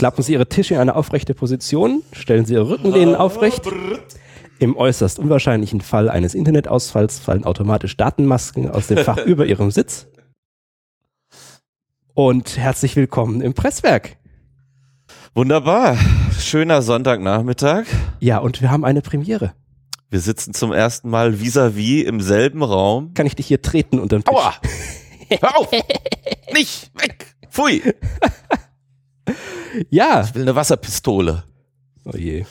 Klappen Sie Ihre Tische in eine aufrechte Position, stellen Sie Ihre Rückenlehnen aufrecht. Im äußerst unwahrscheinlichen Fall eines Internetausfalls fallen automatisch Datenmasken aus dem Fach über Ihrem Sitz. Und herzlich willkommen im Presswerk. Wunderbar. Schöner Sonntagnachmittag. Ja, und wir haben eine Premiere. Wir sitzen zum ersten Mal vis-à-vis im selben Raum. Kann ich dich hier treten unterm Tisch? Aua! Hör auf! Nicht! Weg! Pfui! Ja. Ich will eine Wasserpistole. Oh je.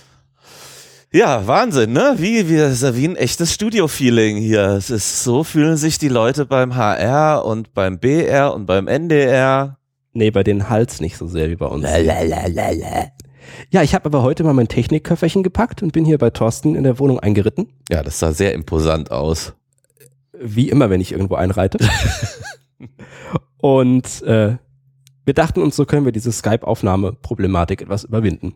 Ja, Wahnsinn, ne? Wie, wie, das ist ja wie ein echtes Studio-Feeling hier. Es ist, so fühlen sich die Leute beim HR und beim BR und beim NDR. Nee, bei den Hals nicht so sehr wie bei uns. Ja, ich habe aber heute mal mein Technikköfferchen gepackt und bin hier bei Thorsten in der Wohnung eingeritten. Ja, das sah sehr imposant aus. Wie immer, wenn ich irgendwo einreite. und äh, wir dachten uns, so können wir diese Skype-Aufnahme-Problematik etwas überwinden.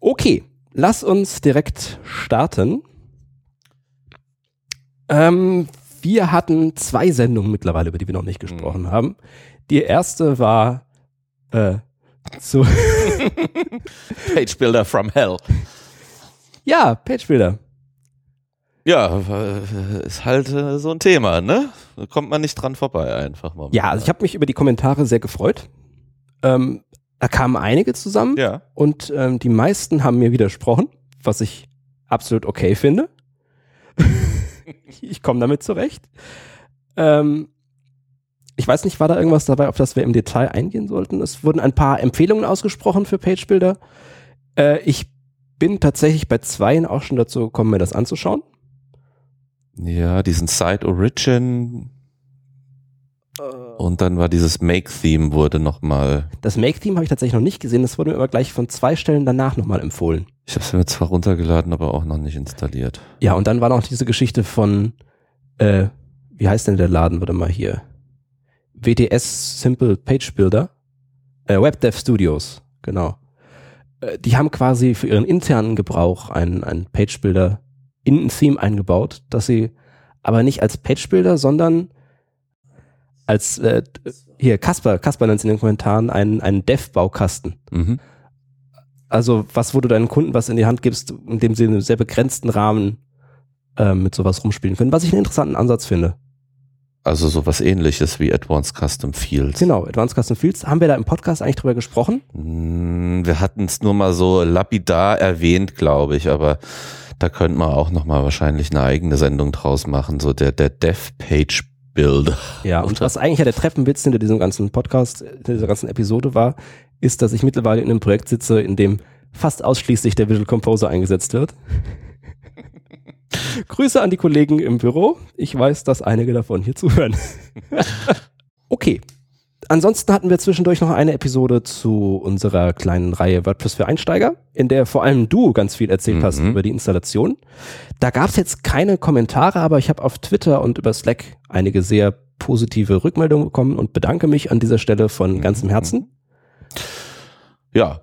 Okay, lass uns direkt starten. Ähm, wir hatten zwei Sendungen mittlerweile, über die wir noch nicht gesprochen Mhm. haben. Die erste war äh, zu, Page Builder from Hell. ja, Pagebuilder. Ja, äh, ist halt äh, so ein Thema, ne? Da kommt man nicht dran vorbei einfach mal. Ja, also ich habe mich über die Kommentare sehr gefreut. Ähm, da kamen einige zusammen Ja. und ähm, die meisten haben mir widersprochen, was ich absolut okay finde. ich komme damit zurecht. Ähm, ich weiß nicht, war da irgendwas dabei, auf das wir im Detail eingehen sollten? Es wurden ein paar Empfehlungen ausgesprochen für Pagebuilder. Äh, ich bin tatsächlich bei zweien auch schon dazu gekommen, mir das anzuschauen. Ja, diesen Side Origin und dann war dieses Make-Theme wurde nochmal, Das Make-Theme habe ich tatsächlich noch nicht gesehen, das wurde mir aber gleich von zwei Stellen danach nochmal empfohlen. ich habe es mir zwar runtergeladen, aber auch noch nicht installiert. Ja, und dann war noch diese Geschichte von, äh, wie heißt denn der Laden? Warte mal hier. WTS Simple Page Builder. Äh, WebDev Studios, genau. Äh, die haben quasi für ihren internen Gebrauch einen, einen Page Builder in ein Theme eingebaut, dass sie aber nicht als Page Builder, sondern als, äh, hier, Kasper, Kasper nennt es in den Kommentaren einen, einen Dev-Baukasten. Mhm. Also was, wo du deinen Kunden was in die Hand gibst, in dem sie in einem sehr begrenzten Rahmen äh, mit sowas rumspielen können, was ich einen interessanten Ansatz finde. Also sowas ähnliches wie Advanced Custom Fields. Genau, Advanced Custom Fields, haben wir da im Podcast eigentlich drüber gesprochen? Mm, Wir hatten es nur mal so lapidar erwähnt, glaube ich, aber da könnte man auch nochmal wahrscheinlich eine eigene Sendung draus machen, so der, der Dev Page Builder. Ja, und was eigentlich ja der Treppenwitz hinter diesem ganzen Podcast, dieser ganzen Episode war, ist, dass ich mittlerweile in einem Projekt sitze, in dem fast ausschließlich der Visual Composer eingesetzt wird. Grüße an die Kollegen im Büro. Ich weiß, dass einige davon hier zuhören. okay. Ansonsten hatten wir zwischendurch noch eine Episode zu unserer kleinen Reihe WordPress für Einsteiger, in der vor allem du ganz viel erzählt hast Mhm. über die Installation. Da gab es jetzt keine Kommentare, aber ich habe auf Twitter und über Slack einige sehr positive Rückmeldungen bekommen und bedanke mich an dieser Stelle von ganzem Herzen. Ja,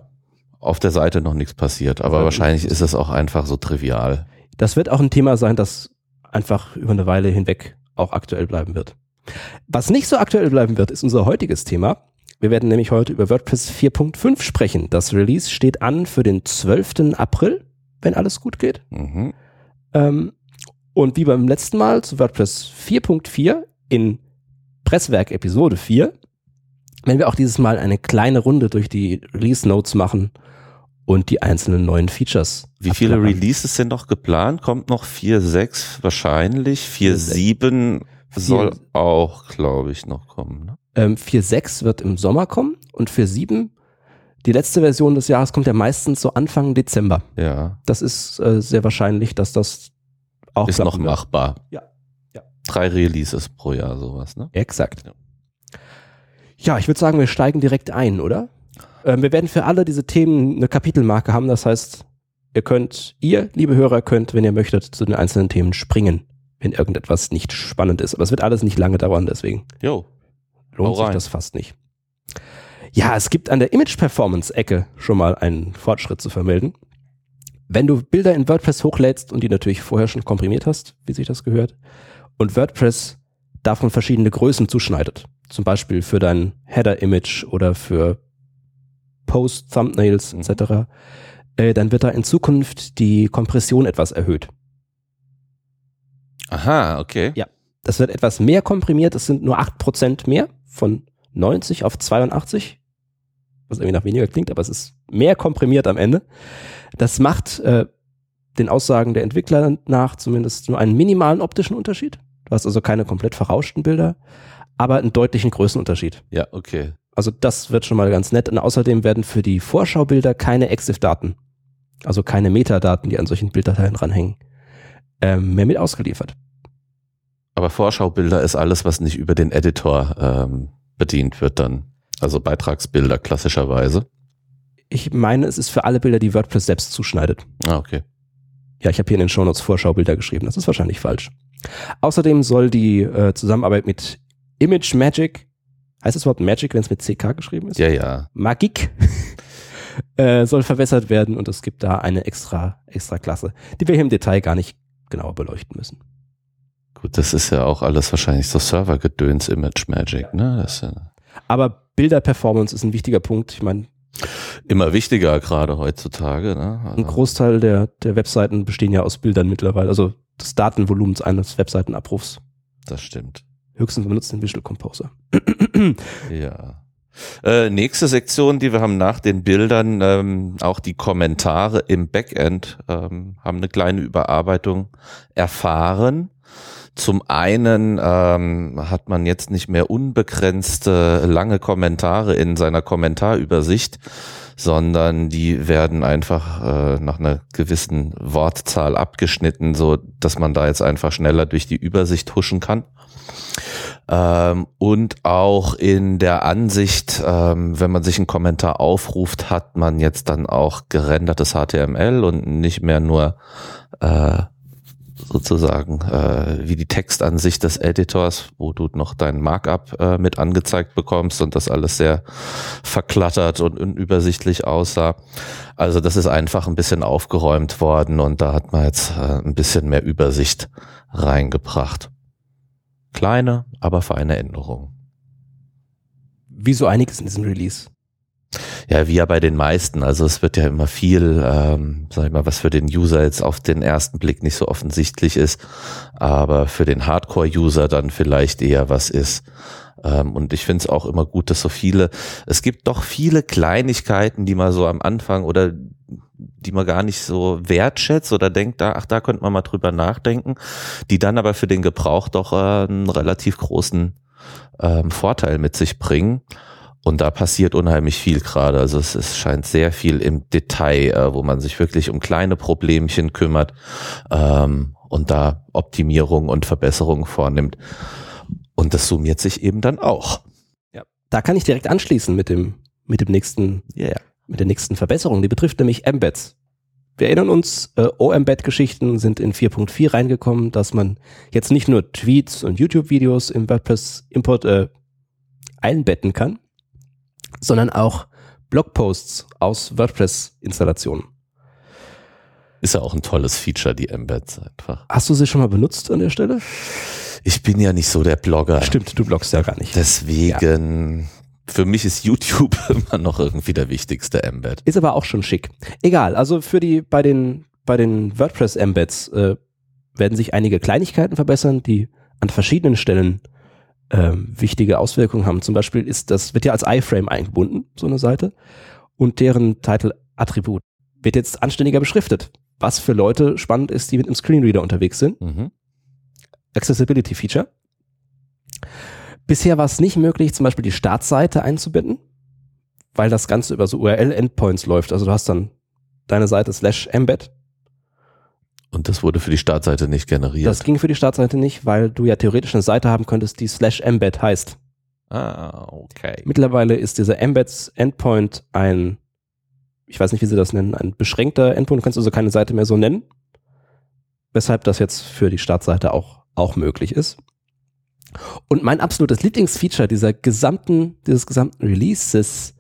auf der Seite noch nichts passiert, aber Ja, wahrscheinlich ist es auch einfach so trivial. Das wird auch ein Thema sein, das einfach über eine Weile hinweg auch aktuell bleiben wird. Was nicht so aktuell bleiben wird, ist unser heutiges Thema. Wir werden nämlich heute über WordPress 4.5 sprechen. Das Release steht an für den 12. April, wenn alles gut geht. Mhm. Ähm, und wie beim letzten Mal zu WordPress 4.4 in Presswerk Episode 4, werden wir auch dieses Mal eine kleine Runde durch die Release Notes machen und die einzelnen neuen Features. Wie viele. Releases sind noch geplant? Kommt noch 4.6 wahrscheinlich. 4.7 soll auch, glaube ich, noch kommen. Ne? Ähm, 4.6 wird im Sommer kommen und 4.7, die letzte Version des Jahres, kommt ja meistens so Anfang Dezember. Ja, Das ist äh, sehr wahrscheinlich, dass das auch ist noch wird. machbar. Ja. Ja. Drei Releases pro Jahr, sowas, ne? Exakt. Ja. Ja, ich würde sagen, wir steigen direkt ein, oder? Ähm, wir werden für alle diese Themen eine Kapitelmarke haben. Das heißt, ihr könnt, ihr, liebe Hörer, könnt, wenn ihr möchtet, zu den einzelnen Themen springen, wenn irgendetwas nicht spannend ist. Aber es wird alles nicht lange dauern, deswegen Jo. lohnt sich das fast nicht. Ja, es gibt an der Image-Performance-Ecke schon mal einen Fortschritt zu vermelden. Wenn du Bilder in WordPress hochlädst und die natürlich vorher schon komprimiert hast, wie sich das gehört, und WordPress davon verschiedene Größen zuschneidet, zum Beispiel für dein Header-Image oder für Post, Thumbnails Mhm. etc., äh, dann wird da in Zukunft die Kompression etwas erhöht. Aha, okay. Ja. Das wird etwas mehr komprimiert, es sind nur 8% mehr, von 90 auf 82, was irgendwie nach weniger klingt, aber es ist mehr komprimiert am Ende. Das macht äh, den Aussagen der Entwickler nach zumindest nur einen minimalen optischen Unterschied. Du hast also keine komplett verrauschten Bilder, aber einen deutlichen Größenunterschied. Ja, okay. Also das wird schon mal ganz nett. Und außerdem werden für die Vorschaubilder keine EXIF-Daten, also keine Metadaten, die an solchen Bilddateien ranhängen, ähm, mehr mit ausgeliefert. Aber Vorschaubilder ist alles, was nicht über den Editor ähm, bedient wird dann. Also Beitragsbilder klassischerweise. Ich meine, es ist für alle Bilder, die WordPress selbst zuschneidet. Ah, okay. Ja, ich habe hier in den Shownotes Vorschaubilder geschrieben. Das ist wahrscheinlich falsch. Außerdem soll die äh, Zusammenarbeit mit Image Magic, heißt es überhaupt Magic, wenn es mit CK geschrieben ist? Ja, ja. Magic äh, soll verbessert werden und es gibt da eine extra, extra Klasse, die wir hier im Detail gar nicht genauer beleuchten müssen. Gut, das ist ja auch alles wahrscheinlich so Servergedöns Image Magic, ne? Ja Aber Bilder-Performance ist ein wichtiger Punkt. Ich meine, immer wichtiger gerade heutzutage, ne? ein Also, Großteil der, der Webseiten bestehen ja aus Bildern mittlerweile, also des Datenvolumens eines Webseitenabrufs. das stimmt. Höchstens benutzt den Visual Composer. Ja. Äh, nächste Sektion, die wir haben nach den Bildern, ähm, auch die Kommentare im Backend ähm, haben eine kleine Überarbeitung erfahren. Zum einen ähm, hat man jetzt nicht mehr unbegrenzte lange Kommentare in seiner Kommentarübersicht, sondern die werden einfach äh, nach einer gewissen Wortzahl abgeschnitten, so dass man da jetzt einfach schneller durch die Übersicht huschen kann. Ähm, und auch in der Ansicht, ähm, wenn man sich einen Kommentar aufruft, hat man jetzt dann auch gerendertes HTML und nicht mehr nur äh, sozusagen äh, wie die Textansicht des Editors, wo du noch dein Markup äh, mit angezeigt bekommst und das alles sehr verklattert und unübersichtlich aussah. Also das ist einfach ein bisschen aufgeräumt worden und da hat man jetzt äh, ein bisschen mehr Übersicht reingebracht. Kleine, aber feine Änderungen. Wie so einiges in diesem Release. Ja, wie ja bei den meisten. Also es wird ja immer viel, ähm, sag ich mal, was für den User jetzt auf den ersten Blick nicht so offensichtlich ist, aber für den Hardcore-User dann vielleicht eher was ist. Ähm, und ich finde es auch immer gut, dass so viele, es gibt doch viele Kleinigkeiten, die man so am Anfang oder die man gar nicht so wertschätzt oder denkt, da, ach, da könnte man mal drüber nachdenken, die dann aber für den Gebrauch doch äh, einen relativ großen ähm, Vorteil mit sich bringen. Und da passiert unheimlich viel gerade. Also es, es scheint sehr viel im Detail, äh, wo man sich wirklich um kleine Problemchen kümmert ähm, und da Optimierung und Verbesserung vornimmt. Und das summiert sich eben dann auch. Ja. Da kann ich direkt anschließen mit dem, mit dem nächsten, yeah. mit der nächsten Verbesserung. Die betrifft nämlich Embeds. Wir erinnern uns, äh, O-Embed-Geschichten sind in 4.4 reingekommen, dass man jetzt nicht nur Tweets und YouTube-Videos im WordPress-Import äh, einbetten kann, sondern auch Blogposts aus WordPress-Installationen. Ist ja auch ein tolles Feature, die Embeds einfach. Hast du sie schon mal benutzt an der Stelle? Ich bin ja nicht so der Blogger. Stimmt, du bloggst ja gar nicht. Deswegen, für mich ist YouTube immer noch irgendwie der wichtigste Embed. Ist aber auch schon schick. Egal, also für die, bei den, bei den WordPress-Embeds äh, werden sich einige Kleinigkeiten verbessern, die an verschiedenen Stellen ähm, wichtige Auswirkungen haben. Zum Beispiel ist das, wird ja als iFrame eingebunden, so eine Seite, und deren Title-Attribut wird jetzt anständiger beschriftet. Was für Leute spannend ist, die mit einem Screenreader unterwegs sind. Mhm. Accessibility Feature. Bisher war es nicht möglich, zum Beispiel die Startseite einzubinden, weil das Ganze über so URL-Endpoints läuft. Also du hast dann deine Seite slash embed. Und das wurde für die Startseite nicht generiert. Das ging für die Startseite nicht, weil du ja theoretisch eine Seite haben könntest, die slash embed heißt. ah, okay. Mittlerweile ist dieser Embeds Endpoint ein, ich weiß nicht, wie sie das nennen, ein beschränkter Endpoint. Du kannst also keine Seite mehr so nennen. Weshalb das jetzt für die Startseite auch, auch möglich ist. Und mein absolutes Lieblingsfeature dieser gesamten, dieses gesamten Releases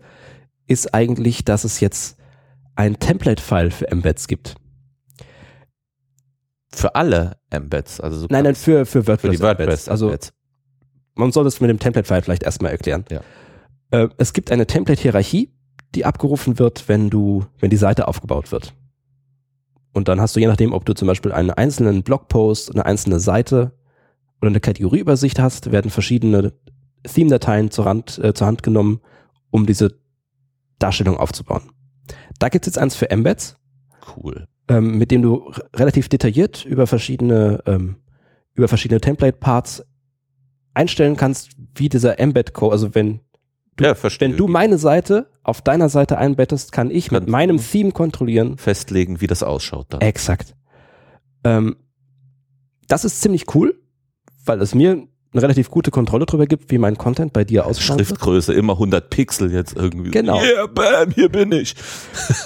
ist eigentlich, dass es jetzt ein Template-File für Embeds gibt. Für alle Embeds, also so Nein, nein, für, für WordPress. für die WordPress. Embeds. Also man soll das mit dem Template-File vielleicht erstmal erklären. Ja. Äh, es gibt eine Template-Hierarchie, die abgerufen wird, wenn du, wenn die Seite aufgebaut wird. Und dann hast du je nachdem, ob du zum Beispiel einen einzelnen Blogpost, eine einzelne Seite oder eine Kategorieübersicht hast, werden verschiedene Theme-Dateien zur Hand, äh, zur Hand genommen, um diese Darstellung aufzubauen. Da gibt es jetzt eins für Embeds. Cool. Ähm, mit dem du relativ detailliert über verschiedene, ähm, über verschiedene Template-Parts einstellen kannst, wie dieser Embed-Code, also wenn du, ja, wenn du meine Seite auf deiner Seite einbettest, kann ich Kann- mit meinem Theme kontrollieren. festlegen, wie das ausschaut dann. Exakt. Ähm, das ist ziemlich cool, weil es mir eine relativ gute Kontrolle darüber gibt, wie mein Content bei dir ausschaut. Schriftgröße immer 100 Pixel jetzt irgendwie. Genau. Yeah, bam, hier bin ich.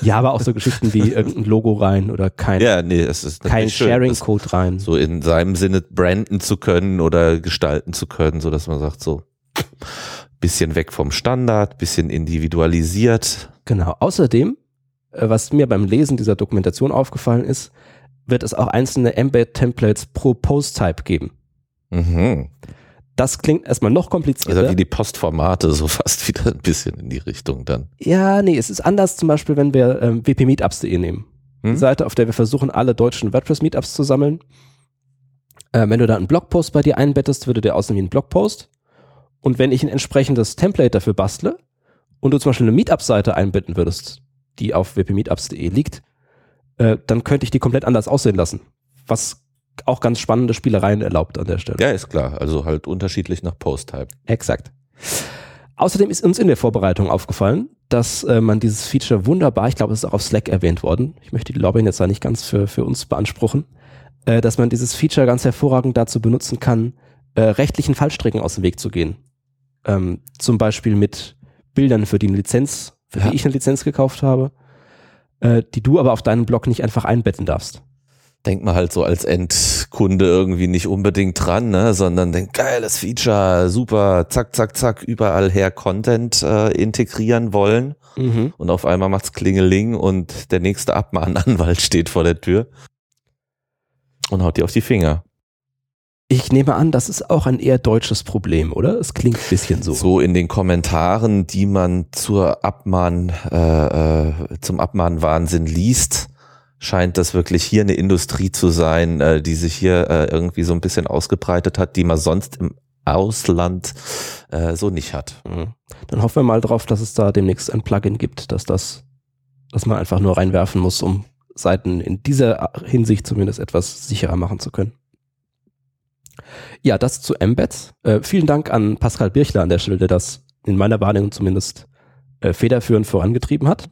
Ja, aber auch so Geschichten wie irgendein Logo rein oder kein, Ja, nee, ist kein Sharing-Code rein. so in seinem Sinne branden zu können oder gestalten zu können, so dass man sagt so bisschen weg vom Standard, bisschen individualisiert. Genau. Außerdem, äh, was mir beim Lesen dieser Dokumentation aufgefallen ist, wird es auch einzelne Embed-Templates pro Post-Type geben. Mhm. Das klingt erstmal noch komplizierter. Also wie die Postformate so fast wieder ein bisschen in die Richtung dann. ja, nee, es ist anders zum Beispiel, wenn wir ähm, wpmeetups.de nehmen. Hm? Die Seite, auf der wir versuchen, alle deutschen WordPress-Meetups zu sammeln. Äh, wenn du da einen Blogpost bei dir einbettest, würde der aussehen wie ein Blogpost. Und wenn ich ein entsprechendes Template dafür bastle und du zum Beispiel eine Meetup-Seite einbetten würdest, die auf wpmeetups.de liegt, äh, dann könnte ich die komplett anders aussehen lassen. Was auch ganz spannende Spielereien erlaubt an der Stelle. Ja, ist klar. Also halt unterschiedlich nach Post-Type. Exakt. Außerdem ist uns in der Vorbereitung aufgefallen, dass äh, man dieses Feature wunderbar, ich glaube, es ist auch auf Slack erwähnt worden, ich möchte die Lobbying jetzt da nicht ganz für, für uns beanspruchen, äh, dass man dieses Feature ganz hervorragend dazu benutzen kann, äh, rechtlichen Fallstricken aus dem Weg zu gehen. Ähm, zum Beispiel mit Bildern, für die eine Lizenz, für Ja. die ich eine Lizenz gekauft habe, äh, die du aber auf deinem Blog nicht einfach einbetten darfst. Denkt man halt so als Endkunde irgendwie nicht unbedingt dran, ne, sondern denkt, geiles Feature, super, zack, zack, zack, überall her Content äh, integrieren wollen und auf einmal macht's Klingeling und der nächste Abmahnanwalt steht vor der Tür und haut dir auf die Finger. Ich nehme an, das ist auch ein eher deutsches Problem, oder? Es klingt ein bisschen so. So in den Kommentaren, die man zur Abmahn, äh, äh, zum Abmahnwahnsinn liest, scheint das wirklich hier eine Industrie zu sein, äh, die sich hier äh, irgendwie so ein bisschen ausgebreitet hat, die man sonst im Ausland äh, so nicht hat. Mhm. Dann hoffen wir mal drauf, dass es da demnächst ein Plugin gibt, dass das, dass man einfach nur reinwerfen muss, um Seiten in dieser Hinsicht zumindest etwas sicherer machen zu können. Ja, das zu Embeds. Äh, vielen Dank an Pascal Birchler an der Stelle, der das in meiner Wahrnehmung zumindest äh, federführend vorangetrieben hat.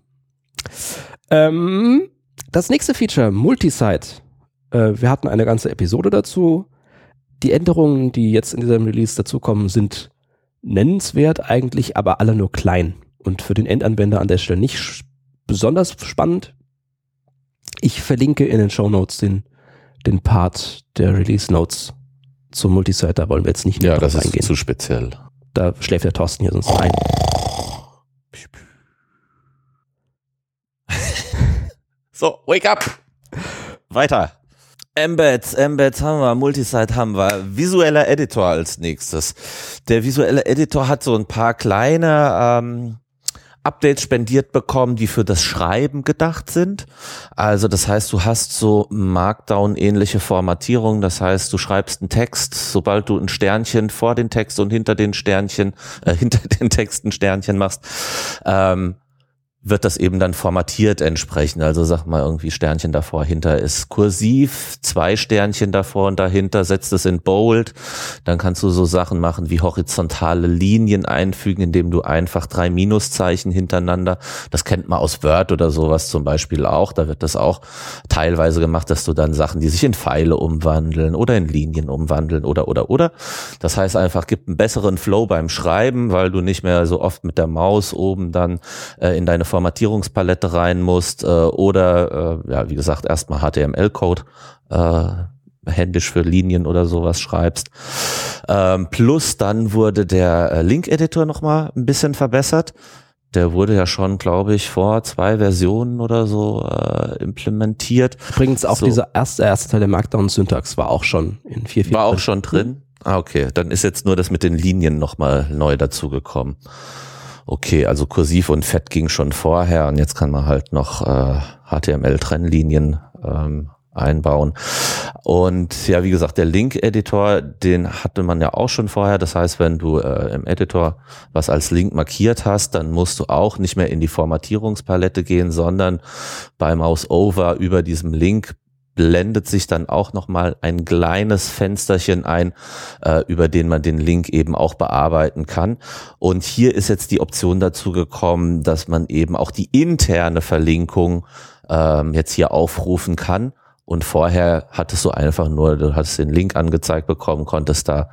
Ähm, das nächste Feature, Multisite. Äh, wir hatten eine ganze Episode dazu. Die Änderungen, die jetzt in diesem Release dazukommen, sind nennenswert eigentlich, aber alle nur klein und für den Endanwender an der Stelle nicht besonders spannend. Ich verlinke in den Show Notes den, den Part der Release Notes zum Multisite, da wollen wir jetzt nicht Ja, näher das ist eingehen. zu speziell. Da schläft der Thorsten hier sonst ein. So, wake up! Weiter. Embeds, Embeds haben wir, Multisite haben wir, visueller Editor als nächstes. Der visuelle Editor hat so ein paar kleine ähm, Updates spendiert bekommen, die für das Schreiben gedacht sind. Also das heißt, du hast so Markdown-ähnliche Formatierung. Das heißt, du schreibst einen Text, sobald du ein Sternchen vor den Text und hinter den Sternchen, äh, hinter den Text ein Sternchen machst, ähm, wird das eben dann formatiert entsprechend. Also sag mal irgendwie Sternchen davor, hinter ist kursiv, zwei Sternchen davor und dahinter, setzt es in Bold. Dann kannst du so Sachen machen wie horizontale Linien einfügen, indem du einfach drei Minuszeichen hintereinander, das kennt man aus Word oder sowas zum Beispiel auch, da wird das auch teilweise gemacht, dass du dann Sachen, die sich in Pfeile umwandeln oder in Linien umwandeln oder, oder, oder. Das heißt einfach, gibt einen besseren Flow beim Schreiben, weil du nicht mehr so oft mit der Maus oben dann äh, in deine Formatierungspalette rein musst äh, oder, äh, ja, wie gesagt, erstmal HTML-Code äh, händisch für Linien oder sowas schreibst. Ähm, plus dann wurde der äh, Link-Editor nochmal ein bisschen verbessert. Der wurde ja schon, glaube ich, vor zwei Versionen oder so äh, implementiert. Übrigens auch So. dieser erste, erste Teil der Markdown-Syntax war auch schon in 4.4. War auch schon drin. Ah, okay. Dann ist jetzt nur das mit den Linien nochmal neu dazugekommen. Okay, also kursiv und fett ging schon vorher und jetzt kann man halt noch äh, HTML-Trennlinien ähm, einbauen. Und ja, wie gesagt, der Link-Editor, den hatte man ja auch schon vorher. Das heißt, wenn du äh, im Editor was als Link markiert hast, dann musst du auch nicht mehr in die Formatierungspalette gehen, sondern bei Mouse Over über diesem Link blendet sich dann auch nochmal ein kleines Fensterchen ein, äh, über den man den Link eben auch bearbeiten kann. Und hier ist jetzt die Option dazu gekommen, dass man eben auch die interne Verlinkung ähm, jetzt hier aufrufen kann. Und vorher hattest du einfach nur, du hattest den Link angezeigt bekommen, konntest da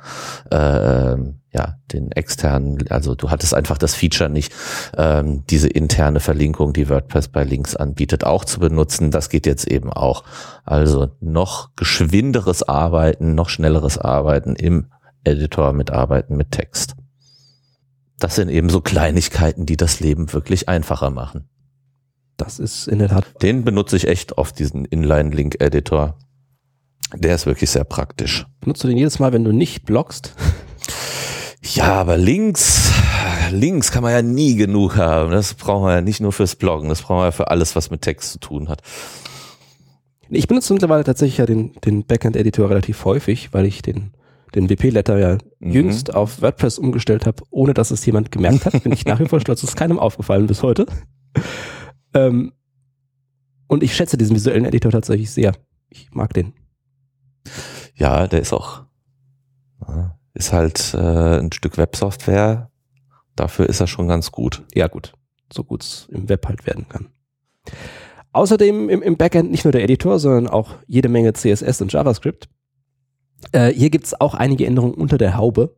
äh, ja den externen, also du hattest einfach das Feature nicht, ähm, diese interne Verlinkung, die WordPress bei Links anbietet, auch zu benutzen. Das geht jetzt eben auch. Also noch geschwinderes Arbeiten, noch schnelleres Arbeiten im Editor mit Arbeiten mit Text. Das sind eben so Kleinigkeiten, die das Leben wirklich einfacher machen. Das ist in der Tat. Den benutze ich echt oft, diesen Inline-Link-Editor. Der ist wirklich sehr praktisch. Benutzt du den jedes Mal, wenn du nicht bloggst? Ja, aber Links, Links kann man ja nie genug haben. Das braucht man ja nicht nur fürs Bloggen, das braucht man ja für alles, was mit Text zu tun hat. Ich benutze mittlerweile tatsächlich ja den, den Backend-Editor relativ häufig, weil ich den, den WP-Letter ja mhm. jüngst auf WordPress umgestellt habe, ohne dass es jemand gemerkt hat. Bin ich nach wie vor stolz, ist keinem aufgefallen bis heute. Ähm, und ich schätze diesen visuellen Editor tatsächlich sehr. Ich mag den. Ja, der ist auch, ist halt äh, ein Stück Websoftware. Dafür ist er schon ganz gut. Ja, gut. So gut es im Web halt werden kann. Außerdem im, im Backend nicht nur der Editor, sondern auch jede Menge CSS und JavaScript. Äh, hier gibt es auch einige Änderungen unter der Haube,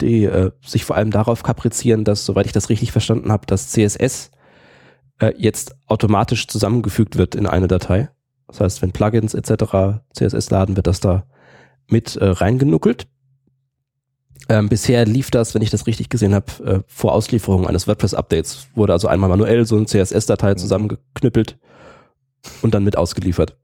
die äh, sich vor allem darauf kaprizieren, dass, soweit ich das richtig verstanden habe, das CSS äh, jetzt automatisch zusammengefügt wird in eine Datei. Das heißt, wenn Plugins etc. CSS laden, wird das da mit äh, reingenuckelt. Ähm, bisher lief das, wenn ich das richtig gesehen habe, äh, vor Auslieferung eines WordPress-Updates. Wurde also einmal manuell so eine CSS-Datei zusammengeknüppelt und dann mit ausgeliefert.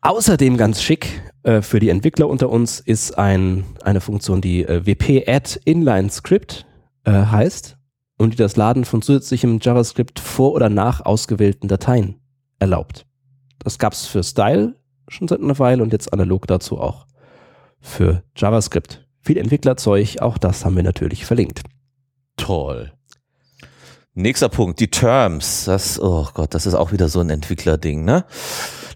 Außerdem ganz schick äh, für die Entwickler unter uns ist ein, eine Funktion, die äh, wp-add inline script äh, heißt und die das Laden von zusätzlichem JavaScript vor oder nach ausgewählten Dateien erlaubt. Das gab es für Style schon seit einer Weile und jetzt analog dazu auch für JavaScript. Viel Entwicklerzeug, auch das haben wir natürlich verlinkt. Toll. Nächster Punkt, die Terms. Das, oh Gott, das ist auch wieder so ein Entwicklerding, ne?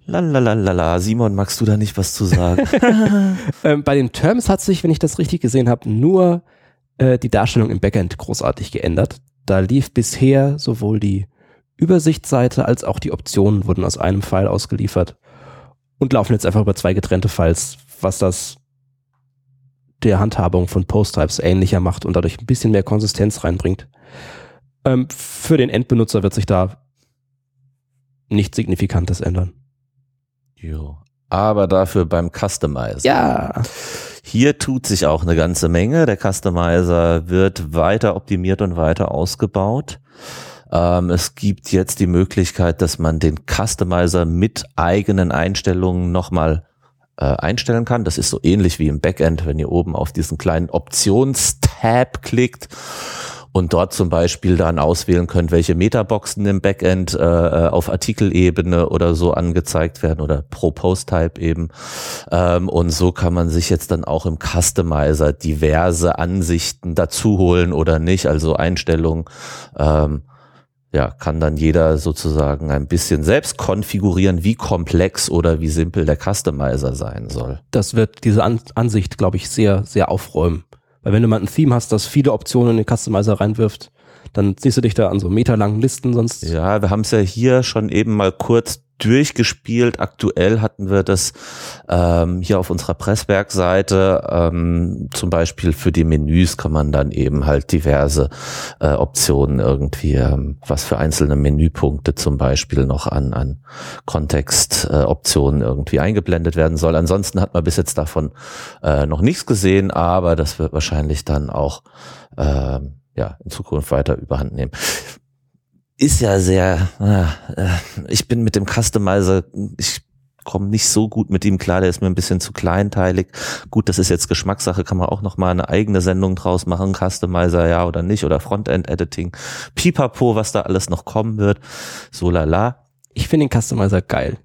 Lalalala. Simon, magst du da nicht was zu sagen? ähm, bei den Terms hat sich, wenn ich das richtig gesehen habe, nur äh, die Darstellung im Backend großartig geändert. Da lief bisher sowohl die Übersichtsseite als auch die Optionen wurden aus einem File ausgeliefert und laufen jetzt einfach über zwei getrennte Files, was das der Handhabung von Post-Types ähnlicher macht und dadurch ein bisschen mehr Konsistenz reinbringt. Ähm, für den Endbenutzer wird sich da nichts Signifikantes ändern. Jo. Aber dafür beim Customizer. Ja. Hier tut sich auch eine ganze Menge. Der Customizer wird weiter optimiert und weiter ausgebaut. Ähm, es gibt jetzt die Möglichkeit, dass man den Customizer mit eigenen Einstellungen nochmal äh, einstellen kann. Das ist so ähnlich wie im Backend, wenn ihr oben auf diesen kleinen Optionstab klickt und dort zum Beispiel dann auswählen könnt, welche Metaboxen im Backend äh, äh, auf Artikelebene oder so angezeigt werden oder pro Post-Type eben. Ähm, und so kann man sich jetzt dann auch im Customizer diverse Ansichten dazu holen oder nicht, also Einstellungen. Ähm, ja, kann dann jeder sozusagen ein bisschen selbst konfigurieren, wie komplex oder wie simpel der Customizer sein soll. Das wird diese An Ansicht, glaube ich, sehr, sehr aufräumen. Weil wenn du mal ein Theme hast, das viele Optionen in den Customizer reinwirft, dann siehst du dich da an so meterlangen Listen sonst. Ja, wir haben es ja hier schon eben mal kurz durchgespielt. Aktuell hatten wir das ähm, hier auf unserer Presswerkseite. Ähm, zum Beispiel für die Menüs kann man dann eben halt diverse äh, Optionen irgendwie, ähm, was für einzelne Menüpunkte zum Beispiel noch an, an Kontextoptionen äh, irgendwie eingeblendet werden soll. Ansonsten hat man bis jetzt davon äh, noch nichts gesehen, aber das wird wahrscheinlich dann auch äh, ja, in Zukunft weiter überhand nehmen ist ja sehr, äh, ich bin mit dem Customizer, ich komme nicht so gut mit ihm klar, der ist mir ein bisschen zu kleinteilig. Gut, das ist jetzt Geschmackssache, kann man auch noch mal eine eigene Sendung draus machen, Customizer ja oder nicht oder Frontend Editing. Pipapo, was da alles noch kommen wird. So lala. Ich finde den Customizer geil.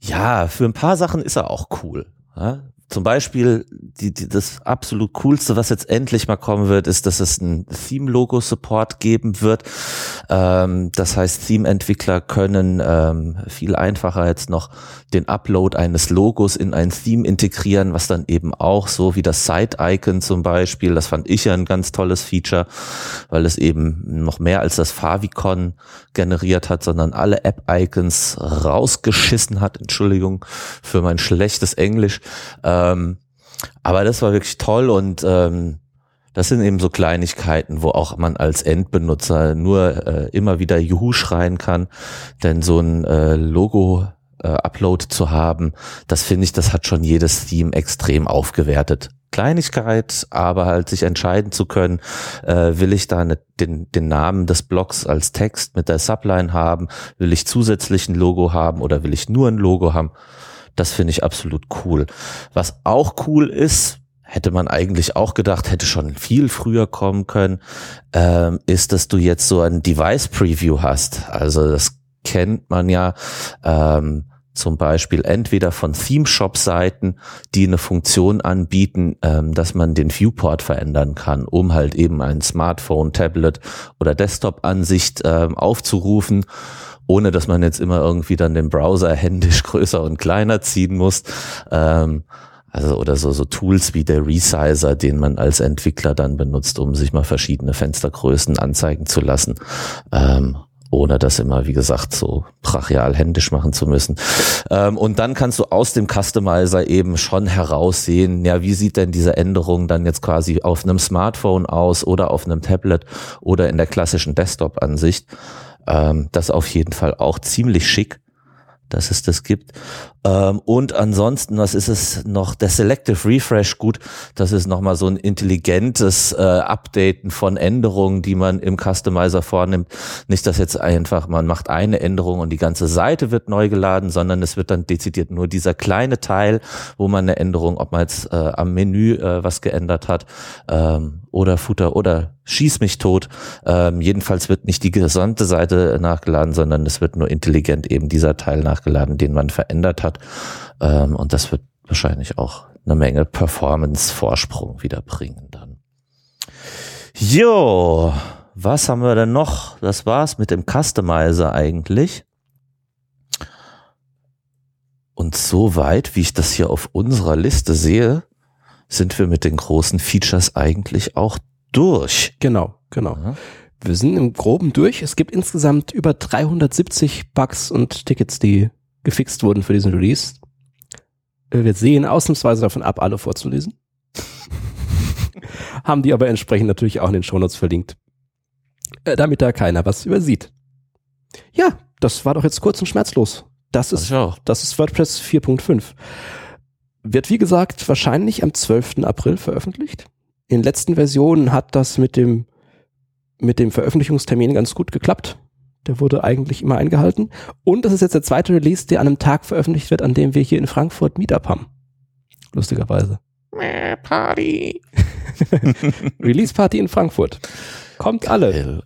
Ja, für ein paar Sachen ist er auch cool. Ja? Zum Beispiel die, die, das absolut coolste, was jetzt endlich mal kommen wird, ist, dass es ein Theme-Logo-Support geben wird. Ähm, das heißt, Theme-Entwickler können ähm, viel einfacher jetzt noch den Upload eines Logos in ein Theme integrieren, was dann eben auch so wie das Side-Icon zum Beispiel, das fand ich ja ein ganz tolles Feature, weil es eben noch mehr als das Favicon generiert hat, sondern alle App-Icons rausgeschissen hat. Entschuldigung für mein schlechtes Englisch. Ähm, aber das war wirklich toll und ähm, das sind eben so Kleinigkeiten, wo auch man als Endbenutzer nur äh, immer wieder Juhu schreien kann, denn so ein äh, Logo äh, Upload zu haben, das finde ich, das hat schon jedes Theme extrem aufgewertet. Kleinigkeit, aber halt sich entscheiden zu können, äh, will ich da ne, den, den Namen des Blogs als Text mit der Subline haben, will ich zusätzlich ein Logo haben oder will ich nur ein Logo haben. Das finde ich absolut cool. Was auch cool ist, hätte man eigentlich auch gedacht, hätte schon viel früher kommen können, ähm, ist, dass du jetzt so ein Device Preview hast. Also das kennt man ja. Ähm, zum Beispiel entweder von Theme-Shop-Seiten, die eine Funktion anbieten, ähm, dass man den Viewport verändern kann, um halt eben ein Smartphone, Tablet oder Desktop-Ansicht ähm, aufzurufen, ohne dass man jetzt immer irgendwie dann den Browser händisch größer und kleiner ziehen muss. Ähm, also oder so, so Tools wie der Resizer, den man als Entwickler dann benutzt, um sich mal verschiedene Fenstergrößen anzeigen zu lassen. Ähm, ohne das immer, wie gesagt, so brachial händisch machen zu müssen. Ähm, und dann kannst du aus dem Customizer eben schon heraussehen, ja, wie sieht denn diese Änderung dann jetzt quasi auf einem Smartphone aus oder auf einem Tablet oder in der klassischen Desktop-Ansicht. Ähm, das auf jeden Fall auch ziemlich schick dass es das gibt. Ähm, und ansonsten, was ist es noch? Der Selective Refresh, gut, das ist nochmal so ein intelligentes äh, Updaten von Änderungen, die man im Customizer vornimmt. Nicht, dass jetzt einfach man macht eine Änderung und die ganze Seite wird neu geladen, sondern es wird dann dezidiert nur dieser kleine Teil, wo man eine Änderung, ob man jetzt äh, am Menü äh, was geändert hat ähm, oder Footer oder schieß mich tot. Ähm, jedenfalls wird nicht die gesamte Seite nachgeladen, sondern es wird nur intelligent eben dieser Teil nachgeladen, den man verändert hat. Ähm, und das wird wahrscheinlich auch eine Menge Performance-Vorsprung wieder bringen dann. Jo, was haben wir denn noch? Das war's mit dem Customizer eigentlich. Und soweit, wie ich das hier auf unserer Liste sehe, sind wir mit den großen Features eigentlich auch durch. Genau, genau. Ja. Wir sind im Groben durch. Es gibt insgesamt über 370 Bugs und Tickets, die gefixt wurden für diesen Release. Wir sehen ausnahmsweise davon ab, alle vorzulesen. Haben die aber entsprechend natürlich auch in den Shownotes verlinkt. Äh, damit da keiner was übersieht. Ja, das war doch jetzt kurz und schmerzlos. Das ist, das ist WordPress 4.5. Wird wie gesagt wahrscheinlich am 12. April veröffentlicht. In den letzten Versionen hat das mit dem, mit dem Veröffentlichungstermin ganz gut geklappt. Der wurde eigentlich immer eingehalten. Und das ist jetzt der zweite Release, der an einem Tag veröffentlicht wird, an dem wir hier in Frankfurt Meetup haben. Lustigerweise. Party. Release Party in Frankfurt. Kommt alle.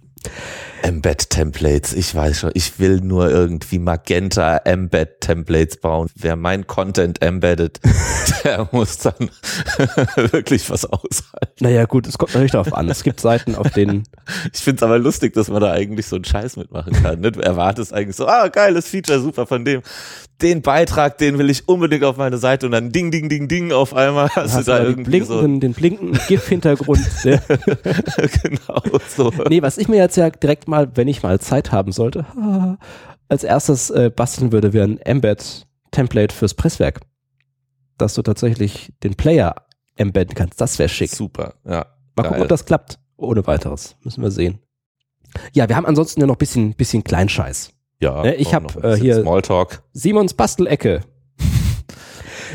Embed-Templates, ich weiß schon, ich will nur irgendwie Magenta Embed-Templates bauen. Wer mein Content embeddet, der muss dann wirklich was aushalten. Naja gut, es kommt natürlich darauf an. Es gibt Seiten, auf denen... Ich finde es aber lustig, dass man da eigentlich so einen Scheiß mitmachen kann. Ne? Du erwartest eigentlich so, ah, geiles Feature, super von dem. Den Beitrag, den will ich unbedingt auf meine Seite und dann ding, ding, ding, ding auf einmal. Hast, hast du da irgendwie blinkenden, so den blinkenden GIF-Hintergrund. genau so. Nee, was ich mir jetzt ja direkt mal, wenn ich mal Zeit haben sollte, als erstes äh, basteln würde, wäre ein Embed-Template fürs Presswerk. Dass du tatsächlich den Player embedden kannst. Das wäre schick. Super, ja. Mal Geil. gucken, ob das klappt. Ohne weiteres. Müssen wir sehen. Ja, wir haben ansonsten ja noch bisschen, bisschen Kleinscheiß. Ja. Ne, ich habe äh, hier Smalltalk. Simons Bastelecke.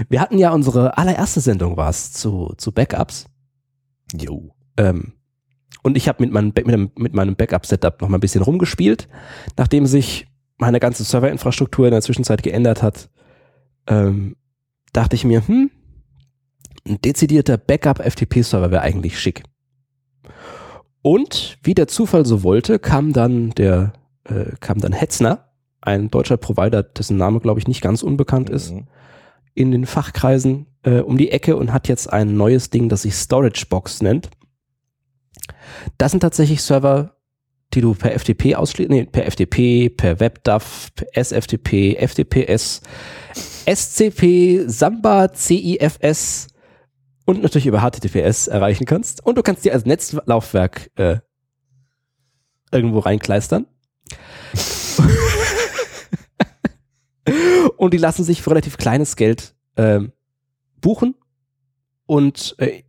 wir hatten ja unsere allererste Sendung war es zu, zu Backups. Jo. Ähm, und ich habe mit, mein, mit, meinem Backup-Setup noch mal ein bisschen rumgespielt, nachdem sich meine ganze Serverinfrastruktur in der Zwischenzeit geändert hat, ähm, dachte ich mir, hm, ein dezidierter Backup-FTP-Server wäre eigentlich schick. Und wie der Zufall so wollte, kam dann der, äh, kam dann Hetzner, ein deutscher Provider, dessen Name, glaube ich, nicht ganz unbekannt ist, Mhm. in den Fachkreisen äh, um die Ecke und hat jetzt ein neues Ding, das sich Storage Box nennt. Das sind tatsächlich Server, die du per FTP ausschließt, nee, per FTP, per WebDAV, per SFTP, FTPS, SCP, Samba, CIFS und natürlich über HTTPS erreichen kannst. Und du kannst die als Netzlaufwerk äh, irgendwo reinkleistern. und die lassen sich für relativ kleines Geld ähm, buchen und äh,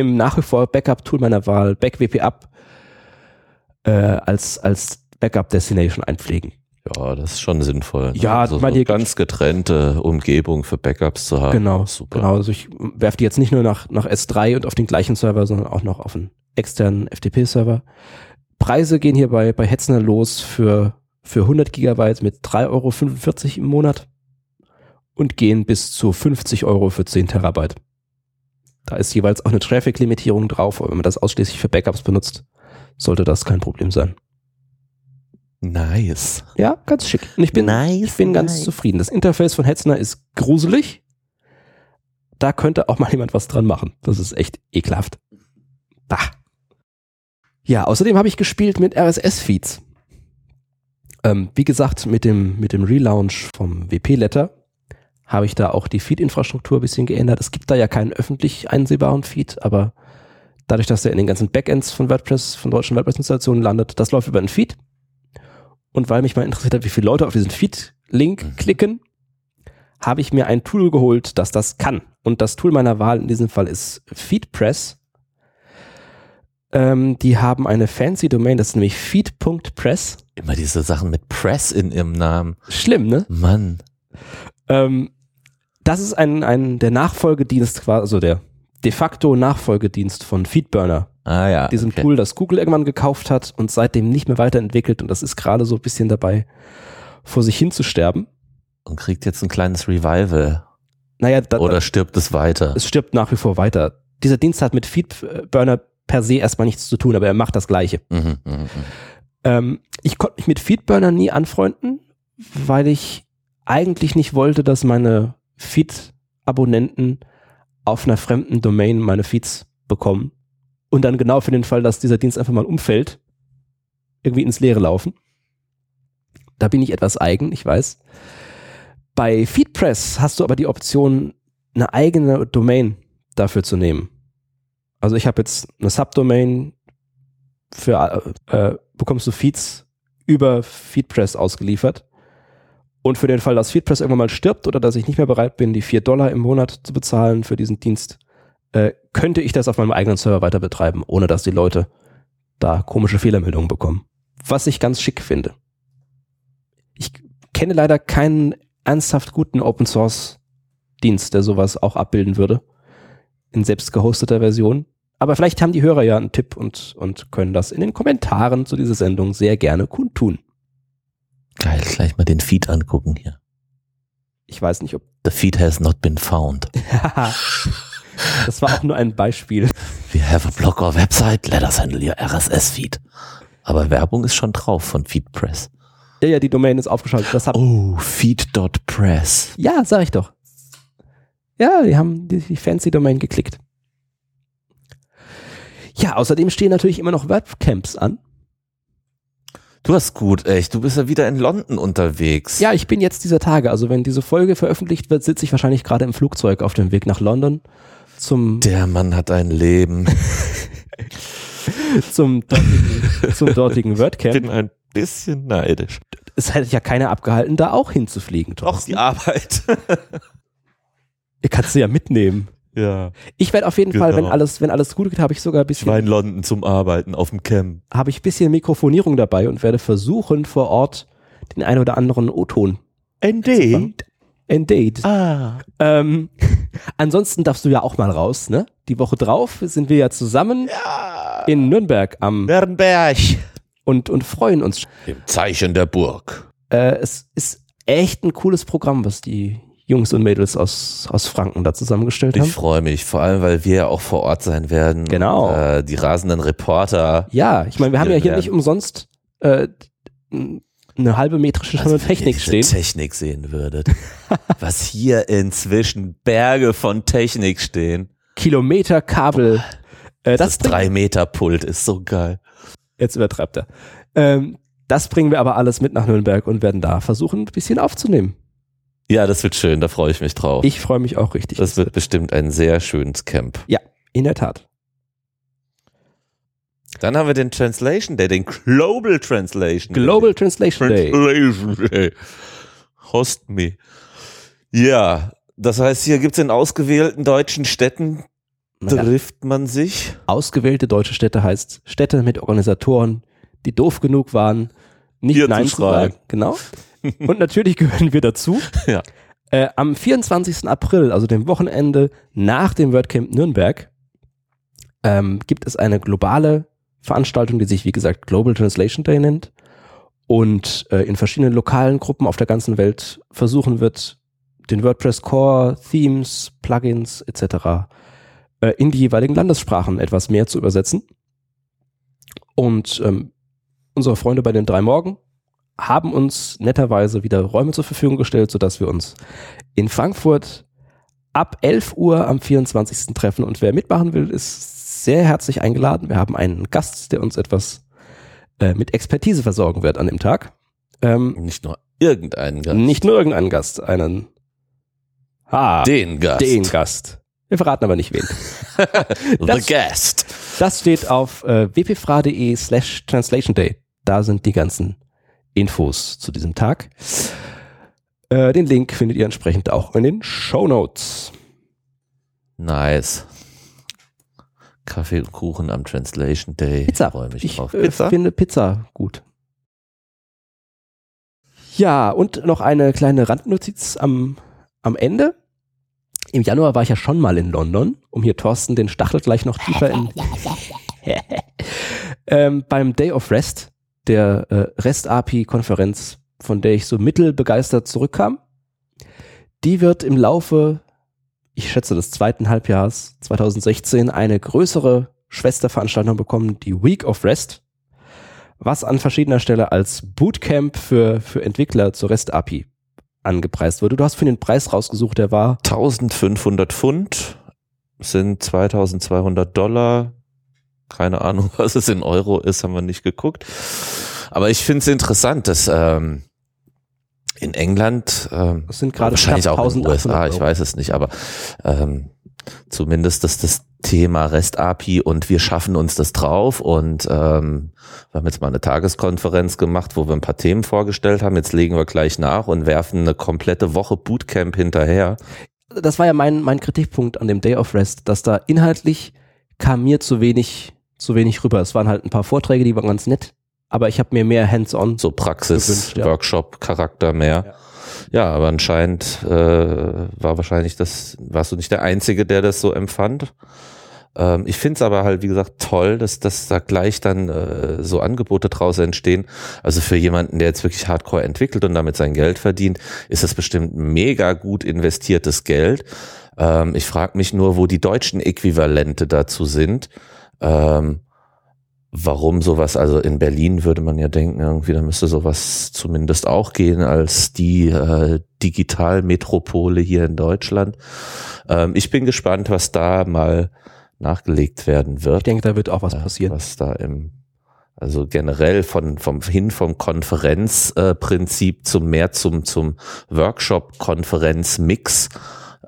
im nach wie vor Backup-Tool meiner Wahl BackWP-Up äh, als, als Backup-Destination einpflegen. Ja, das ist schon sinnvoll. ne? Ja, also man, so ganz getrennte Umgebung für Backups zu haben. Genau, super. genau. Also ich werfe die jetzt nicht nur nach, nach S3 und auf den gleichen Server, sondern auch noch auf einen externen FTP-Server. Preise gehen hier bei, bei Hetzner los für, für 100 Gigabyte mit 3,45 Euro im Monat und gehen bis zu 50 Euro für 10 Terabyte. Da ist jeweils auch eine Traffic-Limitierung drauf, aber wenn man das ausschließlich für Backups benutzt, sollte das kein Problem sein. Nice. Ja, ganz schick. Und ich bin, Nice, ich bin ganz nice. zufrieden. Das Interface von Hetzner ist gruselig. Da könnte auch mal jemand was dran machen. Das ist echt ekelhaft. Bah. Ja, außerdem habe ich gespielt mit RSS-Feeds. Ähm, wie gesagt, mit dem, mit dem Relaunch vom WP-Letter habe ich da auch die Feed-Infrastruktur ein bisschen geändert. Es gibt da ja keinen öffentlich einsehbaren Feed, aber dadurch, dass er in den ganzen Backends von WordPress, von deutschen WordPress-Installationen landet, das läuft über einen Feed. Und weil mich mal interessiert hat, wie viele Leute auf diesen Feed-Link Mhm. klicken, habe ich mir ein Tool geholt, das das kann. Und das Tool meiner Wahl in diesem Fall ist FeedPress. Ähm, die haben eine fancy Domain, das ist nämlich feed.press. Immer diese Sachen mit Press in ihrem Namen. Schlimm, ne? Mann. Ähm, das ist ein, ein der Nachfolgedienst, quasi, also der de facto Nachfolgedienst von Feedburner, Ah ja. diesem okay. Tool, das Google irgendwann gekauft hat und seitdem nicht mehr weiterentwickelt und das ist gerade so ein bisschen dabei, vor sich hin zu sterben. Und kriegt jetzt ein kleines Revival. Naja, da, Oder stirbt es weiter? es stirbt nach wie vor weiter. Dieser Dienst hat mit Feedburner per se erstmal nichts zu tun, aber er macht das Gleiche. Mhm, mhm, mhm. Ähm, ich konnte mich mit Feedburner nie anfreunden, weil ich eigentlich nicht wollte, dass meine Feed-Abonnenten auf einer fremden Domain meine Feeds bekommen und dann genau für den Fall, dass dieser Dienst einfach mal umfällt, irgendwie ins Leere laufen. Da bin ich etwas eigen, ich weiß. Bei FeedPress hast du aber die Option, eine eigene Domain dafür zu nehmen. Also ich habe jetzt eine Subdomain für äh, bekommst du Feeds über FeedPress ausgeliefert. Und für den Fall, dass FeedPress irgendwann mal stirbt oder dass ich nicht mehr bereit bin, die 4 Dollar im Monat zu bezahlen für diesen Dienst, äh, könnte ich das auf meinem eigenen Server weiter betreiben, ohne dass die Leute da komische Fehlermeldungen bekommen. Was ich ganz schick finde. Ich kenne leider keinen ernsthaft guten Open Source Dienst, der sowas auch abbilden würde. In selbst gehosteter Version. Aber vielleicht haben die Hörer ja einen Tipp und, und können das in den Kommentaren zu dieser Sendung sehr gerne kundtun. Geil, gleich mal den Feed angucken hier. Ich weiß nicht, ob. The feed has not been found. das war auch nur ein Beispiel. We have a blog or website, let us handle your RSS feed. Aber Werbung ist schon drauf von FeedPress. Ja, ja, die Domain ist aufgeschaltet. Das Oh, feed.press. ja, sag ich doch. Ja, die haben die, die fancy Domain geklickt. Ja, außerdem stehen natürlich immer noch WordCamps an. Du hast gut, echt. Du bist ja wieder in London unterwegs. Ja, ich bin jetzt dieser Tage. Also wenn diese Folge veröffentlicht wird, sitze ich wahrscheinlich gerade im Flugzeug auf dem Weg nach London zum, Der Mann hat ein Leben. zum dortigen, zum dortigen Ich WordCamp. bin ein bisschen neidisch. Es hätte ja keiner abgehalten, da auch hinzufliegen. Thorsten. die Arbeit. Ihr kannst sie ja mitnehmen. Ja. Ich werde auf jeden Fall, wenn Genau. alles, wenn alles gut geht, habe ich sogar ein Ich war in bisschen, London zum Arbeiten auf dem Camp. habe ich ein bisschen Mikrofonierung dabei und werde versuchen, vor Ort den einen oder anderen O-Ton. Indeed. Indeed. Ah. Ähm, ansonsten darfst du ja auch mal raus, ne? Die Woche drauf sind wir ja zusammen Ja. in Nürnberg am Nürnberg. und, und freuen uns. Im Zeichen der Burg. Äh, es ist echt ein cooles Programm, was die Jungs und Mädels aus, aus Franken da zusammengestellt Ich haben. freue mich, vor allem, weil wir ja auch vor Ort sein werden. Genau. Äh, die rasenden Reporter. Ja, ich meine, wir haben ja hier werden. nicht umsonst äh, eine halbe metrische Also, Technik wenn ihr stehen. Technik sehen würdet. was hier inzwischen Berge von Technik stehen. Kilometer Kabel. Äh, Das, das bringt, drei Meter Pult ist so geil. jetzt übertreibt er. Ähm, das bringen wir aber alles mit nach Nürnberg und werden da versuchen, ein bisschen aufzunehmen. Ja, das wird schön, da freue ich mich drauf. Ich freue mich auch richtig. das wird bestimmt ein sehr schönes Camp. In der Tat. Dann haben wir den Translation Day, den Global Translation Day. Global Translation Day. Translation Day. Host me. Ja, das heißt, hier gibt's in ausgewählten deutschen Städten, trifft man sich. ausgewählte deutsche Städte heißt Städte mit Organisatoren, die doof genug waren, nicht Hier zu Nein zu schreien. sagen. Genau. Und natürlich gehören wir dazu. Ja. Äh, am 24. April, also dem Wochenende nach dem WordCamp Nürnberg, ähm, gibt es eine globale Veranstaltung, die sich, wie gesagt, Global Translation Day nennt und äh, in verschiedenen lokalen Gruppen auf der ganzen Welt versuchen wird, den WordPress Core, Themes, Plugins etc. Äh, in die jeweiligen Landessprachen etwas mehr zu übersetzen. Und ähm, unsere Freunde bei den drei Morgen haben uns netterweise wieder Räume zur Verfügung gestellt, sodass wir uns in Frankfurt ab 11 Uhr am 24. treffen. Und wer mitmachen will, ist sehr herzlich eingeladen. Wir haben einen Gast, der uns etwas äh, mit Expertise versorgen wird an dem Tag. Ähm, Nicht nur irgendeinen Gast. Nicht nur irgendeinen Gast, einen ah, den Gast. den Gast. Wir verraten aber nicht wen. The Das- Guest. Das steht auf äh, wpfra.de slash translation day. Da sind die ganzen Infos zu diesem Tag. Äh, den Link findet ihr entsprechend auch in den Show Notes. Nice. Kaffee und Kuchen am Translation Day. Pizza. Freue mich Ich drauf. äh, finde Pizza gut. Ja, und noch eine kleine Randnotiz am, am Ende. Im Januar war ich ja schon mal in London, um hier Thorsten den Stachel gleich noch tiefer in. ähm, beim Day of Rest, der äh, REST-API-Konferenz, von der ich so mittelbegeistert zurückkam. Die wird im Laufe, ich schätze, des zweiten Halbjahres 2016 eine größere Schwesterveranstaltung bekommen, die Week of Rest, was an verschiedener Stelle als Bootcamp für, für Entwickler zur REST-API angepreist wurde. Du hast für den Preis rausgesucht, der war 1500 Pfund sind 2200 Dollar. Keine Ahnung, was es in Euro ist, haben wir nicht geguckt. Aber ich finde es interessant, dass ähm, in England, ähm, Das sind gerade wahrscheinlich auch in den 1800 USA, ich weiß es nicht, aber ähm, zumindest dass das Thema REST-API und wir schaffen uns das drauf und ähm, wir haben jetzt mal eine Tageskonferenz gemacht, wo wir ein paar Themen vorgestellt haben. Jetzt legen wir gleich nach und werfen eine komplette Woche Bootcamp hinterher. das war ja mein, mein Kritikpunkt an dem Day of Rest, dass da inhaltlich kam mir zu wenig, zu wenig rüber. Es waren halt ein paar Vorträge, die waren ganz nett, aber ich habe mir mehr hands-on. so Praxis, ja. Workshop-Charakter mehr. Ja. aber anscheinend äh, war wahrscheinlich das, warst du nicht der Einzige, der das so empfand. Ähm, ich finde es aber halt, wie gesagt, toll, dass, dass da gleich dann äh, so Angebote draus entstehen. Also für jemanden, der jetzt wirklich Hardcore entwickelt und damit sein Geld verdient, ist das bestimmt mega gut investiertes Geld. Ähm, ich frage mich nur, wo die deutschen Äquivalente dazu sind. Ähm, warum sowas, also in Berlin würde man ja denken, irgendwie, da müsste sowas zumindest auch gehen als die äh, Digitalmetropole hier in Deutschland. Ähm, ich bin gespannt, was da mal nachgelegt werden wird. Ich denke, da wird auch was passieren. Was da im, also generell von, vom, hin vom Konferenzprinzip zum mehr zum, zum Workshop-Konferenz-Mix,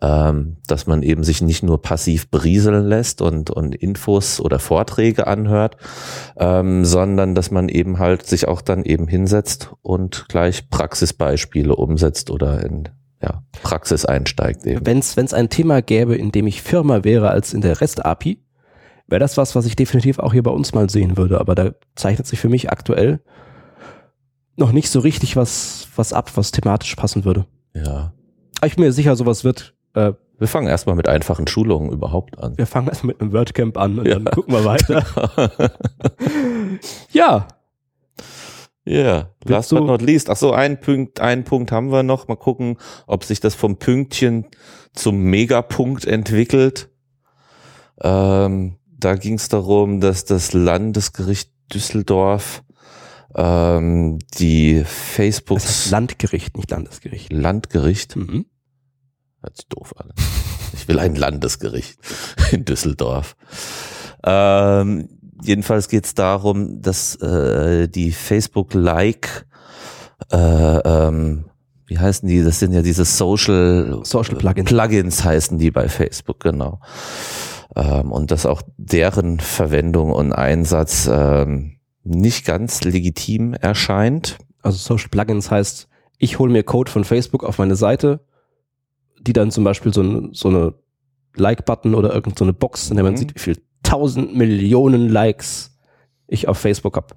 ähm, dass man eben sich nicht nur passiv berieseln lässt und, und Infos oder Vorträge anhört, ähm, sondern dass man eben halt sich auch dann eben hinsetzt und gleich Praxisbeispiele umsetzt oder in ja, Praxis einsteigt eben. Wenn es ein Thema gäbe, in dem ich Firma wäre als in der REST-API, wäre das was, was ich definitiv auch hier bei uns mal sehen würde. Aber da zeichnet sich für mich aktuell noch nicht so richtig was, was ab, was thematisch passen würde. Ja. Aber ich bin mir sicher, sowas wird. Äh, Wir fangen erstmal mit einfachen Schulungen überhaupt an. wir fangen erstmal mit einem WordCamp an und Ja. dann gucken wir weiter. ja, Ja, last but not least. Ach so, ein Punkt, einen Punkt haben wir noch. Mal gucken, ob sich das vom Pünktchen zum Megapunkt entwickelt. Ähm, da ging es darum, dass das Landesgericht Düsseldorf ähm, die Facebook Das ist Landgericht, nicht Landesgericht. Landgericht Mhm. Hört sich doof an. Ich will ein Landesgericht in Düsseldorf. Ähm, jedenfalls geht es darum, dass äh, die Facebook-Like, äh, ähm, wie heißen die? Das sind ja diese Social, Social Plugins. Plugins heißen die bei Facebook, genau. Ähm, und dass auch deren Verwendung und Einsatz ähm, nicht ganz legitim erscheint. Also Social Plugins heißt, ich hole mir Code von Facebook auf meine Seite, die dann zum Beispiel so, eine- so eine Like-Button oder irgendeine so eine Box, in der man Mhm. sieht, wie viel tausend Millionen Likes ich auf Facebook habe,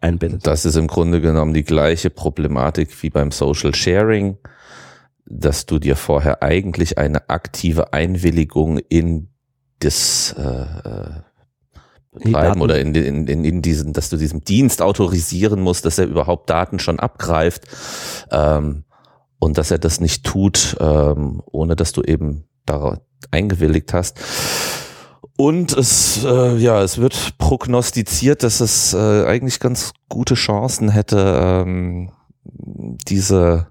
einbettet. Das ist im Grunde genommen die gleiche Problematik wie beim Social Sharing, dass du dir vorher eigentlich eine aktive Einwilligung in das äh, äh, Betreiben oder in, in, in, in diesen, dass du diesem Dienst autorisieren musst, dass er überhaupt Daten schon abgreift ähm, und dass er das nicht tut, ähm, ohne dass du eben darauf eingewilligt hast. Und es, äh, ja, es wird prognostiziert, dass es äh, eigentlich ganz gute Chancen hätte, ähm, diese,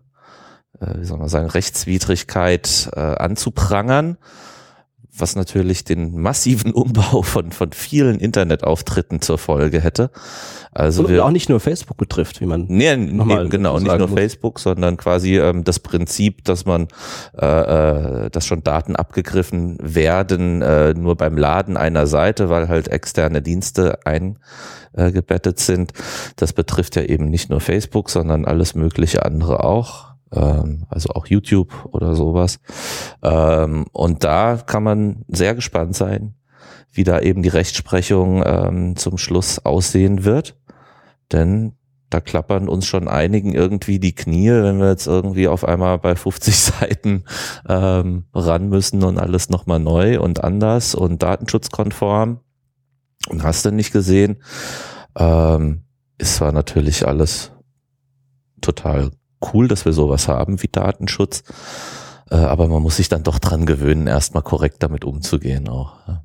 äh, wie soll man sagen, Rechtswidrigkeit äh, anzuprangern, was natürlich den massiven Umbau von, von vielen Internetauftritten zur Folge hätte. Also und wir, auch nicht nur Facebook betrifft, wie man Nee, nee, genau, nicht nur muss. Facebook, sondern quasi ähm, das Prinzip, dass man, äh, äh, dass schon Daten abgegriffen werden, äh, nur beim Laden einer Seite, weil halt externe Dienste eingebettet sind. Das betrifft ja eben nicht nur Facebook, sondern alles mögliche andere auch. Ähm, also auch YouTube oder sowas. Ähm, und da kann man sehr gespannt sein, wie da eben die Rechtsprechung ähm, zum Schluss aussehen wird. Denn da klappern uns schon einigen irgendwie die Knie, wenn wir jetzt irgendwie auf einmal bei 50 Seiten ähm, ran müssen und alles nochmal neu und anders und datenschutzkonform. Und hast du nicht gesehen, ähm, ist zwar natürlich alles total cool, dass wir sowas haben wie Datenschutz, äh, aber man muss sich dann doch dran gewöhnen, erstmal korrekt damit umzugehen auch. ja.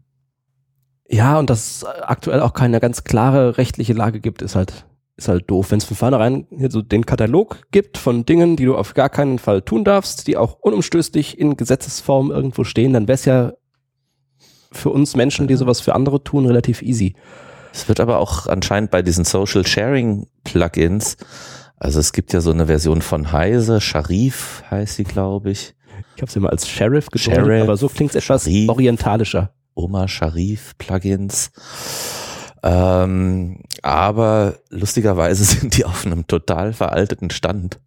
Ja, und dass es aktuell auch keine ganz klare rechtliche Lage gibt, ist halt, ist halt doof. Wenn es von vornherein hier so den Katalog gibt von Dingen, die du auf gar keinen Fall tun darfst, die auch unumstößlich in Gesetzesform irgendwo stehen, dann wäre es ja für uns Menschen, die sowas für andere tun, relativ easy. Es wird aber auch anscheinend bei diesen Social Sharing Plugins, also es gibt ja so eine Version von Heise, Sharif heißt sie, glaube ich. Ich habe es immer als Sheriff gedeutet, Sheriff, aber so klingt es etwas Sharif. orientalischer. Oma Sharif Plugins. Ähm, aber lustigerweise sind die auf einem total veralteten Stand.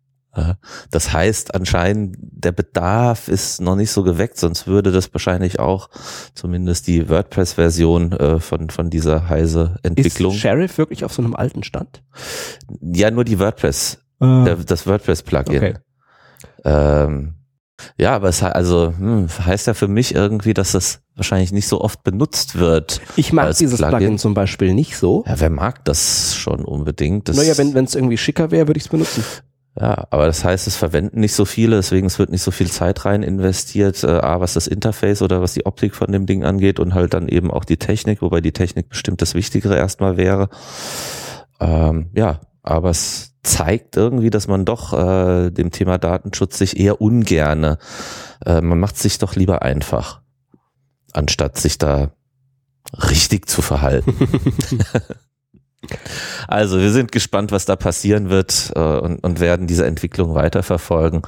Das heißt, anscheinend der Bedarf ist noch nicht so geweckt, sonst würde das wahrscheinlich auch zumindest die WordPress-Version äh, von, von dieser heise Entwicklung. Ist Sheriff wirklich auf so einem alten Stand? Ja, nur die WordPress, der, das WordPress-Plugin. Okay. Ähm, ja, aber es also hm, heißt ja für mich irgendwie, dass das wahrscheinlich nicht so oft benutzt wird. Ich mag dieses Plugin. Plugin. zum Beispiel nicht so. Ja, wer mag das schon unbedingt? Das, naja, wenn es irgendwie schicker wäre, würde ich es benutzen. Ja, aber das heißt, es verwenden nicht so viele, deswegen es wird nicht so viel Zeit rein investiert, äh, A, was das Interface oder was die Optik von dem Ding angeht und halt dann eben auch die Technik, wobei die Technik bestimmt das Wichtigere erstmal wäre. Ähm, ja, aber es zeigt irgendwie, dass man doch äh, dem Thema Datenschutz sich eher ungerne, äh, man macht sich doch lieber einfach, anstatt sich da richtig zu verhalten. Also wir sind gespannt, was da passieren wird äh, und, und werden diese Entwicklung weiterverfolgen.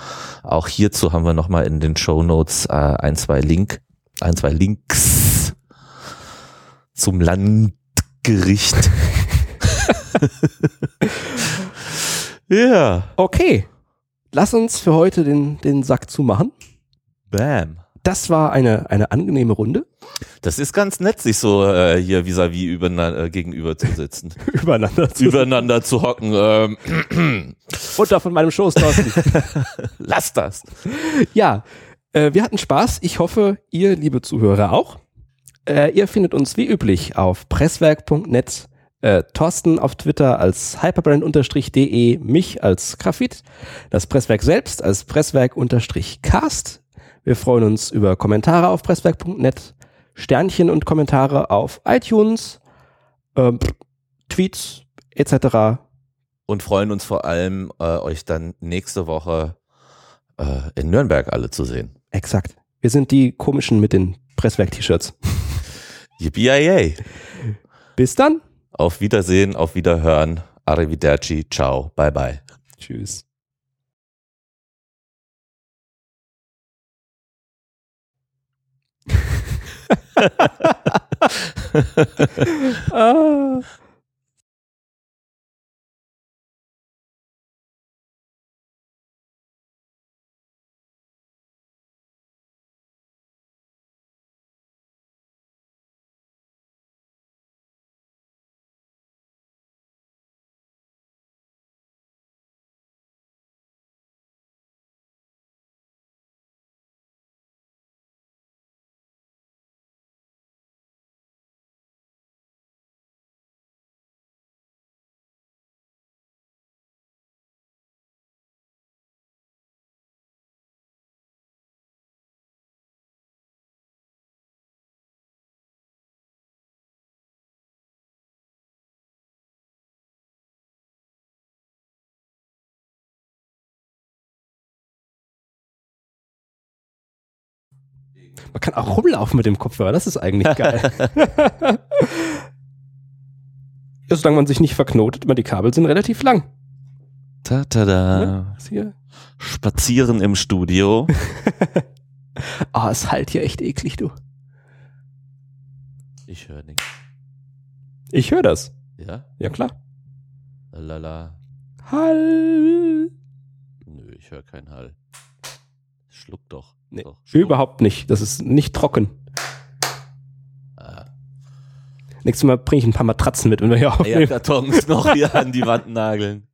Auch hierzu haben wir nochmal in den Show Notes äh, ein, zwei Link, ein, zwei Links zum Landgericht. ja, Okay, lass uns für heute den, den Sack zumachen. bam. Das war eine, eine angenehme Runde. Das ist ganz nett, sich so äh, hier vis-à-vis übereinander, äh, gegenüber zu sitzen, Übereinander zu übereinander zu hocken. Ähm, Runter von meinem Schoß, Thorsten. lass das. ja, äh, wir hatten Spaß. Ich hoffe, ihr, liebe Zuhörer, auch. Äh, ihr findet uns wie üblich auf presswerk.net äh, Thorsten auf Twitter als hyperbrand-de, mich als Grafit, das Presswerk selbst als Presswerk-cast. Wir freuen uns über Kommentare auf presswerk.net, Sternchen und Kommentare auf iTunes, äh, Tweets etc. Und freuen uns vor allem, äh, euch dann nächste Woche äh, in Nürnberg alle zu sehen. Exakt. Wir sind die komischen mit den Presswerk-T-Shirts. Yippie Bis dann. Auf Wiedersehen, auf Wiederhören. Arrivederci, ciao, bye bye. Tschüss. Ah. Man kann auch rumlaufen mit dem Kopfhörer, das ist eigentlich geil. ja, solange man sich nicht verknotet, weil die Kabel sind relativ lang. Ta -ta da. Ja, Spazieren im Studio. Ah, oh, es halt hier echt eklig, du. Ich höre nichts. Ich höre das. Ja? Ja, klar. Lala. Hall. Nö, ich höre keinen Hall. Schluck doch. Nee, schluck. überhaupt nicht. Das ist nicht trocken. Ah. Nächstes Mal bringe ich ein paar Matratzen mit, wenn wir hier aufnehmen. Eierkartons noch hier an die Wand nageln.